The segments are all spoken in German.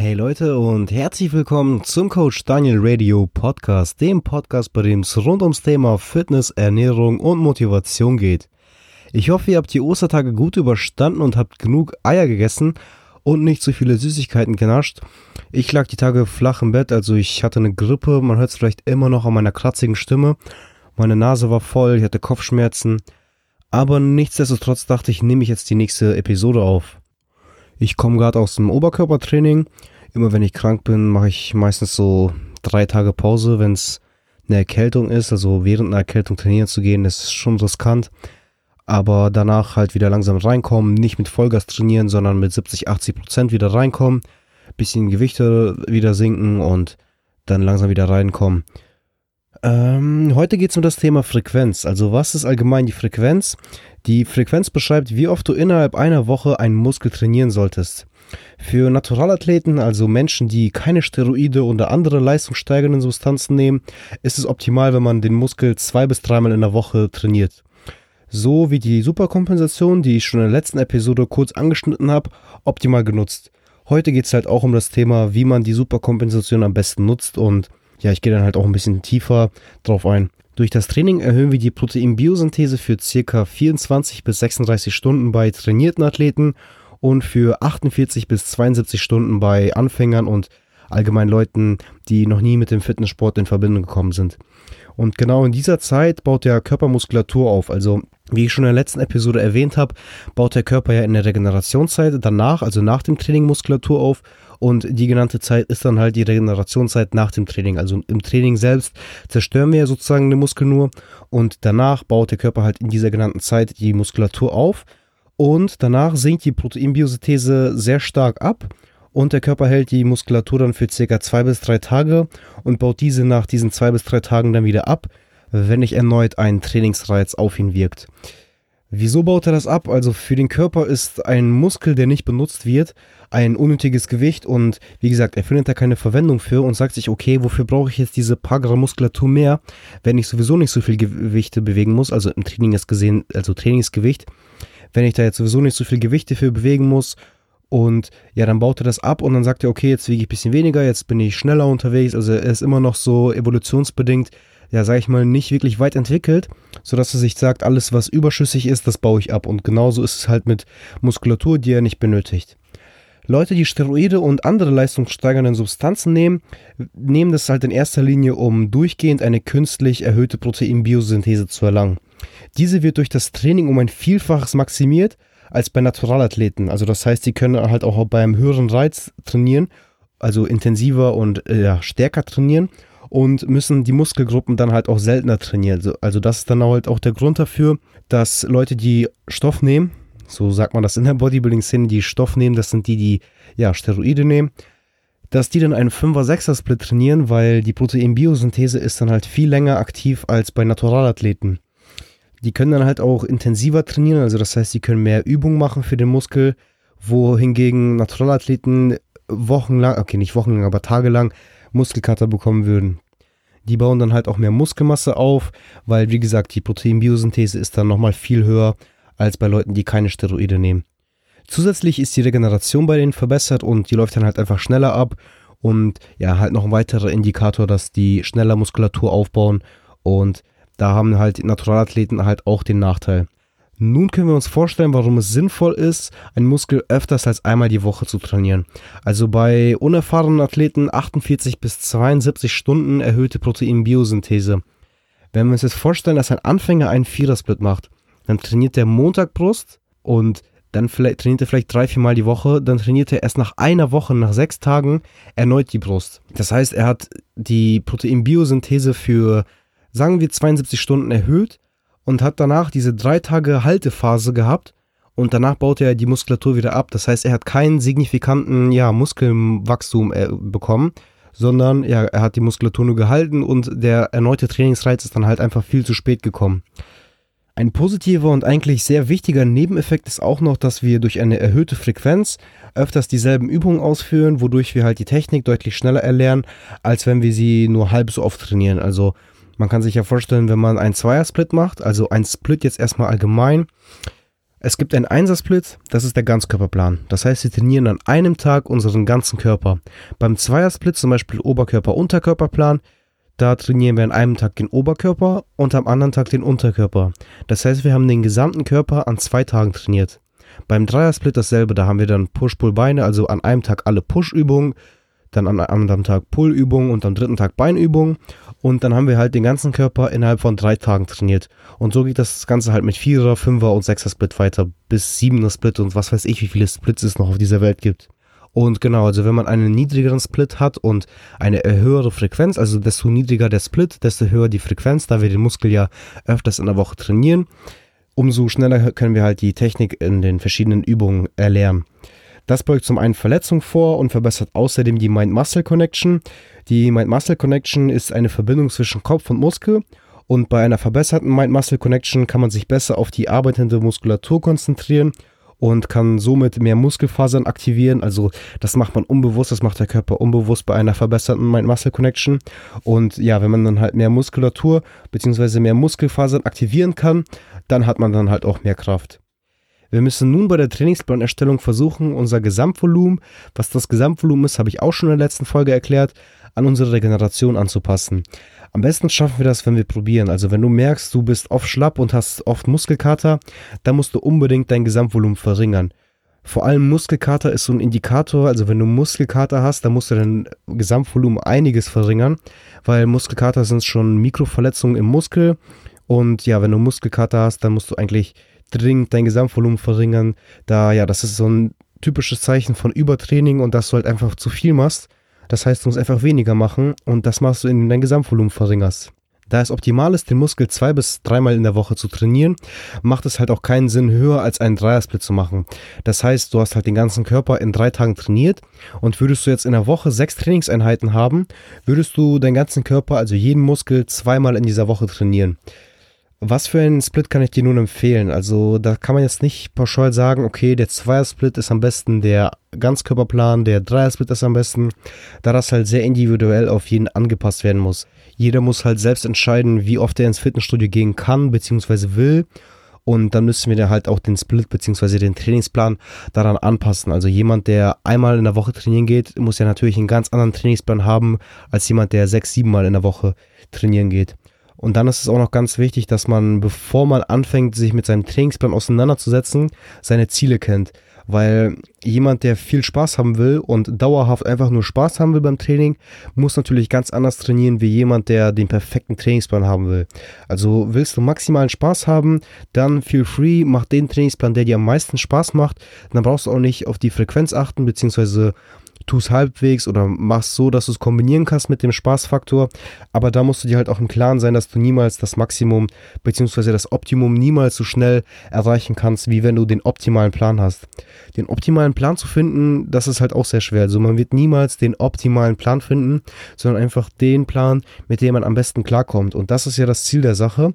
Hey Leute und herzlich willkommen zum Coach Daniel Radio Podcast, dem Podcast, bei dem es rund ums Thema Fitness, Ernährung und Motivation geht. Ich hoffe, ihr habt die Ostertage gut überstanden und habt genug Eier gegessen und nicht zu viele Süßigkeiten genascht. Ich lag die Tage flach im Bett, also ich hatte eine Grippe, man hört es vielleicht immer noch an meiner kratzigen Stimme. Meine Nase war voll, ich hatte Kopfschmerzen. Aber nichtsdestotrotz dachte ich, nehme ich jetzt die nächste Episode auf. Ich komme gerade aus dem Oberkörpertraining. Immer wenn ich krank bin, mache ich meistens so drei Tage Pause, wenn es eine Erkältung ist. Also während einer Erkältung trainieren zu gehen, ist schon riskant. Aber danach halt wieder langsam reinkommen, nicht mit Vollgas trainieren, sondern mit 70, 80 Prozent wieder reinkommen, bisschen Gewichte wieder sinken und dann langsam wieder reinkommen. Ähm, heute geht es um das Thema Frequenz. Also was ist allgemein die Frequenz? Die Frequenz beschreibt, wie oft du innerhalb einer Woche einen Muskel trainieren solltest. Für Naturalathleten, also Menschen, die keine Steroide oder andere leistungssteigernde Substanzen nehmen, ist es optimal, wenn man den Muskel zwei bis dreimal in der Woche trainiert. So wie die Superkompensation, die ich schon in der letzten Episode kurz angeschnitten habe, optimal genutzt. Heute geht es halt auch um das Thema, wie man die Superkompensation am besten nutzt und ja, ich gehe dann halt auch ein bisschen tiefer drauf ein. Durch das Training erhöhen wir die Proteinbiosynthese für ca. 24 bis 36 Stunden bei trainierten Athleten und für 48 bis 72 Stunden bei Anfängern und allgemein Leuten, die noch nie mit dem Fitnesssport in Verbindung gekommen sind. Und genau in dieser Zeit baut der Körper Muskulatur auf. Also, wie ich schon in der letzten Episode erwähnt habe, baut der Körper ja in der Regenerationszeit danach, also nach dem Training Muskulatur auf und die genannte Zeit ist dann halt die Regenerationszeit nach dem Training. Also im Training selbst zerstören wir sozusagen den Muskel nur und danach baut der Körper halt in dieser genannten Zeit die Muskulatur auf und danach sinkt die Proteinbiosynthese sehr stark ab und der Körper hält die Muskulatur dann für circa zwei bis drei Tage und baut diese nach diesen zwei bis drei Tagen dann wieder ab, wenn nicht erneut ein Trainingsreiz auf ihn wirkt. Wieso baut er das ab? Also für den Körper ist ein Muskel, der nicht benutzt wird, ein unnötiges Gewicht und wie gesagt, er findet da keine Verwendung für und sagt sich, okay, wofür brauche ich jetzt diese paar Gramm Muskulatur mehr, wenn ich sowieso nicht so viel Gewichte bewegen muss, also im Training ist gesehen, also Trainingsgewicht, wenn ich da jetzt sowieso nicht so viel Gewichte für bewegen muss und ja, dann baut er das ab und dann sagt er, okay, jetzt wiege ich ein bisschen weniger, jetzt bin ich schneller unterwegs, also er ist immer noch so evolutionsbedingt ja, sag ich mal, nicht wirklich weit entwickelt, sodass er sich sagt, alles, was überschüssig ist, das baue ich ab. Und genauso ist es halt mit Muskulatur, die er nicht benötigt. Leute, die Steroide und andere leistungssteigernden Substanzen nehmen, nehmen das halt in erster Linie, um durchgehend eine künstlich erhöhte Proteinbiosynthese zu erlangen. Diese wird durch das Training um ein Vielfaches maximiert als bei Naturalathleten. Also das heißt, sie können halt auch beim höheren Reiz trainieren, also intensiver und äh, stärker trainieren und müssen die Muskelgruppen dann halt auch seltener trainieren. Also, das ist dann halt auch der Grund dafür, dass Leute, die Stoff nehmen, so sagt man das in der Bodybuilding-Szene, die Stoff nehmen, das sind die, die ja Steroide nehmen, dass die dann einen 5er-6er-Split trainieren, weil die Proteinbiosynthese ist dann halt viel länger aktiv als bei Naturalathleten. Die können dann halt auch intensiver trainieren, also das heißt, sie können mehr Übung machen für den Muskel, wohingegen Naturalathleten wochenlang, okay, nicht wochenlang, aber tagelang Muskelkater bekommen würden. Die bauen dann halt auch mehr Muskelmasse auf, weil wie gesagt, die Proteinbiosynthese ist dann nochmal viel höher als bei Leuten, die keine Steroide nehmen. Zusätzlich ist die Regeneration bei denen verbessert und die läuft dann halt einfach schneller ab und ja, halt noch ein weiterer Indikator, dass die schneller Muskulatur aufbauen und da haben halt Naturalathleten halt auch den Nachteil. Nun können wir uns vorstellen, warum es sinnvoll ist, einen Muskel öfters als einmal die Woche zu trainieren. Also bei unerfahrenen Athleten 48 bis 72 Stunden erhöhte Proteinbiosynthese. Wenn wir uns jetzt vorstellen, dass ein Anfänger einen Vierersplit macht, dann trainiert der Montag Brust und dann vielleicht, trainiert er vielleicht drei, vier Mal die Woche, dann trainiert er erst nach einer Woche, nach sechs Tagen erneut die Brust. Das heißt, er hat die Proteinbiosynthese für, sagen wir, 72 Stunden erhöht und hat danach diese drei Tage Haltephase gehabt und danach baut er die Muskulatur wieder ab. Das heißt, er hat keinen signifikanten ja, Muskelwachstum äh, bekommen, sondern ja, er hat die Muskulatur nur gehalten und der erneute Trainingsreiz ist dann halt einfach viel zu spät gekommen. Ein positiver und eigentlich sehr wichtiger Nebeneffekt ist auch noch, dass wir durch eine erhöhte Frequenz öfters dieselben Übungen ausführen, wodurch wir halt die Technik deutlich schneller erlernen, als wenn wir sie nur halb so oft trainieren. Also man kann sich ja vorstellen, wenn man einen Zweier-Split macht, also ein Split jetzt erstmal allgemein, Es gibt einen Einsersplit, das ist der Ganzkörperplan. Das heißt, wir trainieren an einem Tag unseren ganzen Körper. Beim Zweiersplit, zum Beispiel Oberkörper-Unterkörperplan, da trainieren wir an einem Tag den Oberkörper und am anderen Tag den Unterkörper. Das heißt, wir haben den gesamten Körper an zwei Tagen trainiert. Beim Dreiersplit dasselbe, da haben wir dann Push-Pull-Beine, also an einem Tag alle Push-Übungen, dann an einem anderen Tag Pull-Übungen und am dritten Tag Beinübungen und dann haben wir halt den ganzen Körper innerhalb von drei Tagen trainiert. Und so geht das Ganze halt mit Vierer, Fünfer und Sechser Split weiter bis Siebener Split und was weiß ich, wie viele Splits es noch auf dieser Welt gibt. Und genau, also wenn man einen niedrigeren Split hat und eine höhere Frequenz, also desto niedriger der Split, desto höher die Frequenz, da wir den Muskel ja öfters in der Woche trainieren, umso schneller können wir halt die Technik in den verschiedenen Übungen erlernen. Das beugt zum einen Verletzung vor und verbessert außerdem die Mind-Muscle-Connection. Die Mind-Muscle-Connection ist eine Verbindung zwischen Kopf und Muskel und bei einer verbesserten Mind-Muscle-Connection kann man sich besser auf die arbeitende Muskulatur konzentrieren und kann somit mehr Muskelfasern aktivieren. Also das macht man unbewusst, das macht der Körper unbewusst bei einer verbesserten Mind-Muscle-Connection. Und ja, wenn man dann halt mehr Muskulatur bzw. mehr Muskelfasern aktivieren kann, dann hat man dann halt auch mehr Kraft. Wir müssen nun bei der Trainingsplanerstellung versuchen, unser Gesamtvolumen, was das Gesamtvolumen ist, habe ich auch schon in der letzten Folge erklärt, an unsere Regeneration anzupassen. Am besten schaffen wir das, wenn wir probieren. Also wenn du merkst, du bist oft schlapp und hast oft Muskelkater, dann musst du unbedingt dein Gesamtvolumen verringern. Vor allem Muskelkater ist so ein Indikator, also wenn du Muskelkater hast, dann musst du dein Gesamtvolumen einiges verringern, weil Muskelkater sind schon Mikroverletzungen im Muskel und ja, wenn du Muskelkater hast, dann musst du eigentlich dringend dein Gesamtvolumen verringern, da ja, das ist so ein typisches Zeichen von Übertraining und dass du halt einfach zu viel machst. Das heißt, du musst einfach weniger machen und das machst du, indem du dein Gesamtvolumen verringerst. Da es optimal ist, den Muskel zwei bis dreimal in der Woche zu trainieren, macht es halt auch keinen Sinn, höher als einen Dreiersplit zu machen. Das heißt, du hast halt den ganzen Körper in drei Tagen trainiert und würdest du jetzt in der Woche sechs Trainingseinheiten haben, würdest du deinen ganzen Körper, also jeden Muskel, zweimal in dieser Woche trainieren. Was für einen Split kann ich dir nun empfehlen? Also da kann man jetzt nicht pauschal sagen, okay, der Zweier-Split ist am besten, der Ganzkörperplan, der Dreier-Split ist am besten, da das halt sehr individuell auf jeden angepasst werden muss. Jeder muss halt selbst entscheiden, wie oft er ins Fitnessstudio gehen kann bzw. will. Und dann müssen wir da halt auch den Split bzw. den Trainingsplan daran anpassen. Also jemand, der einmal in der Woche trainieren geht, muss ja natürlich einen ganz anderen Trainingsplan haben als jemand, der sechs, sieben Mal in der Woche trainieren geht. Und dann ist es auch noch ganz wichtig, dass man, bevor man anfängt, sich mit seinem Trainingsplan auseinanderzusetzen, seine Ziele kennt. Weil jemand, der viel Spaß haben will und dauerhaft einfach nur Spaß haben will beim Training, muss natürlich ganz anders trainieren wie jemand, der den perfekten Trainingsplan haben will. Also willst du maximalen Spaß haben, dann feel free, mach den Trainingsplan, der dir am meisten Spaß macht. Dann brauchst du auch nicht auf die Frequenz achten, beziehungsweise tu es halbwegs oder machst so, dass du es kombinieren kannst mit dem Spaßfaktor. Aber da musst du dir halt auch im Klaren sein, dass du niemals das Maximum bzw. das Optimum niemals so schnell erreichen kannst, wie wenn du den optimalen Plan hast. Den optimalen Plan zu finden, das ist halt auch sehr schwer. Also man wird niemals den optimalen Plan finden, sondern einfach den Plan, mit dem man am besten klarkommt. Und das ist ja das Ziel der Sache.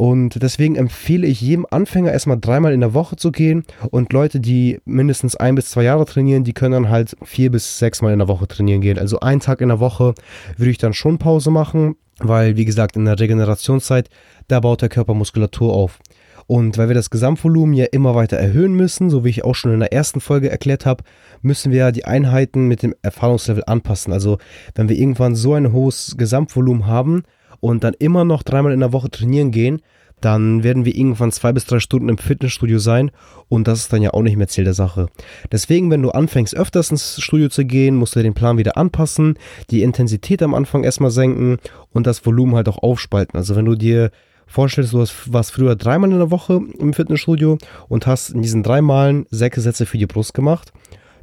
Und deswegen empfehle ich jedem Anfänger erstmal dreimal in der Woche zu gehen und Leute, die mindestens ein bis zwei Jahre trainieren, die können dann halt vier bis sechs Mal in der Woche trainieren gehen. Also einen Tag in der Woche würde ich dann schon Pause machen, weil wie gesagt in der Regenerationszeit, da baut der Körper Muskulatur auf. Und weil wir das Gesamtvolumen ja immer weiter erhöhen müssen, so wie ich auch schon in der ersten Folge erklärt habe, müssen wir die Einheiten mit dem Erfahrungslevel anpassen. Also wenn wir irgendwann so ein hohes Gesamtvolumen haben, und dann immer noch dreimal in der Woche trainieren gehen, dann werden wir irgendwann zwei bis drei Stunden im Fitnessstudio sein und das ist dann ja auch nicht mehr Ziel der Sache. Deswegen, wenn du anfängst öfters ins Studio zu gehen, musst du den Plan wieder anpassen, die Intensität am Anfang erstmal senken und das Volumen halt auch aufspalten. Also wenn du dir vorstellst, du warst früher dreimal in der Woche im Fitnessstudio und hast in diesen drei Malen sechs Sätze für die Brust gemacht,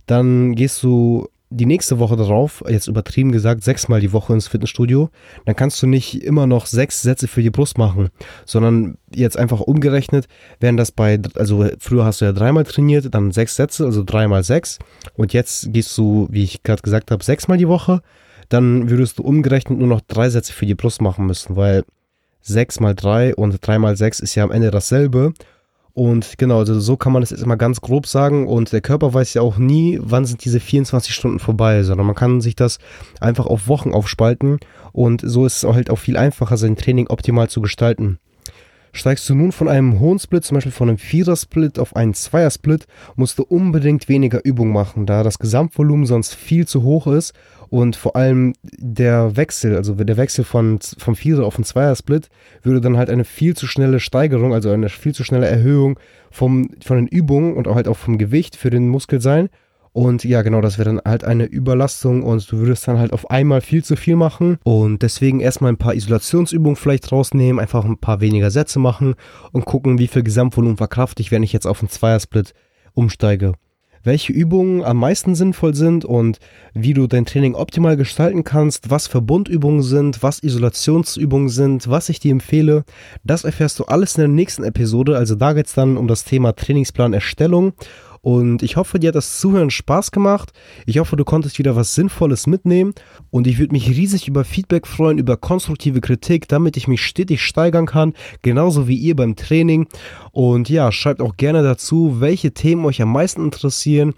dann gehst du die nächste Woche darauf, jetzt übertrieben gesagt, sechsmal die Woche ins Fitnessstudio, dann kannst du nicht immer noch sechs Sätze für die Brust machen, sondern jetzt einfach umgerechnet, wären das bei, also früher hast du ja dreimal trainiert, dann sechs Sätze, also dreimal sechs. Und jetzt gehst du, wie ich gerade gesagt habe, sechsmal die Woche, dann würdest du umgerechnet nur noch drei Sätze für die Brust machen müssen, weil sechs mal drei und drei mal sechs ist ja am Ende dasselbe und genau, also so kann man das jetzt immer ganz grob sagen. Und der Körper weiß ja auch nie, wann sind diese 24 Stunden vorbei, sondern man kann sich das einfach auf Wochen aufspalten. Und so ist es halt auch viel einfacher, sein Training optimal zu gestalten. Steigst du nun von einem hohen Split, zum Beispiel von einem Vierer-Split auf einen Zweier-Split, musst du unbedingt weniger Übung machen, da das Gesamtvolumen sonst viel zu hoch ist und vor allem der Wechsel, also der Wechsel von, vom Vierer auf einen Zweier-Split, würde dann halt eine viel zu schnelle Steigerung, also eine viel zu schnelle Erhöhung vom, von den Übungen und auch halt auch vom Gewicht für den Muskel sein. Und ja, genau, das wäre dann halt eine Überlastung und du würdest dann halt auf einmal viel zu viel machen. Und deswegen erstmal ein paar Isolationsübungen vielleicht rausnehmen, einfach ein paar weniger Sätze machen und gucken, wie viel Gesamtvolumen verkraft ich, wenn ich jetzt auf einen Zweiersplit umsteige. Welche Übungen am meisten sinnvoll sind und wie du dein Training optimal gestalten kannst, was Verbundübungen sind, was Isolationsübungen sind, was ich dir empfehle, das erfährst du alles in der nächsten Episode. Also da geht es dann um das Thema Trainingsplanerstellung und ich hoffe, dir hat das Zuhören Spaß gemacht. Ich hoffe, du konntest wieder was Sinnvolles mitnehmen. Und ich würde mich riesig über Feedback freuen, über konstruktive Kritik, damit ich mich stetig steigern kann. Genauso wie ihr beim Training. Und ja, schreibt auch gerne dazu, welche Themen euch am meisten interessieren.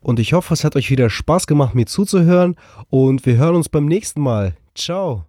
Und ich hoffe, es hat euch wieder Spaß gemacht, mir zuzuhören. Und wir hören uns beim nächsten Mal. Ciao.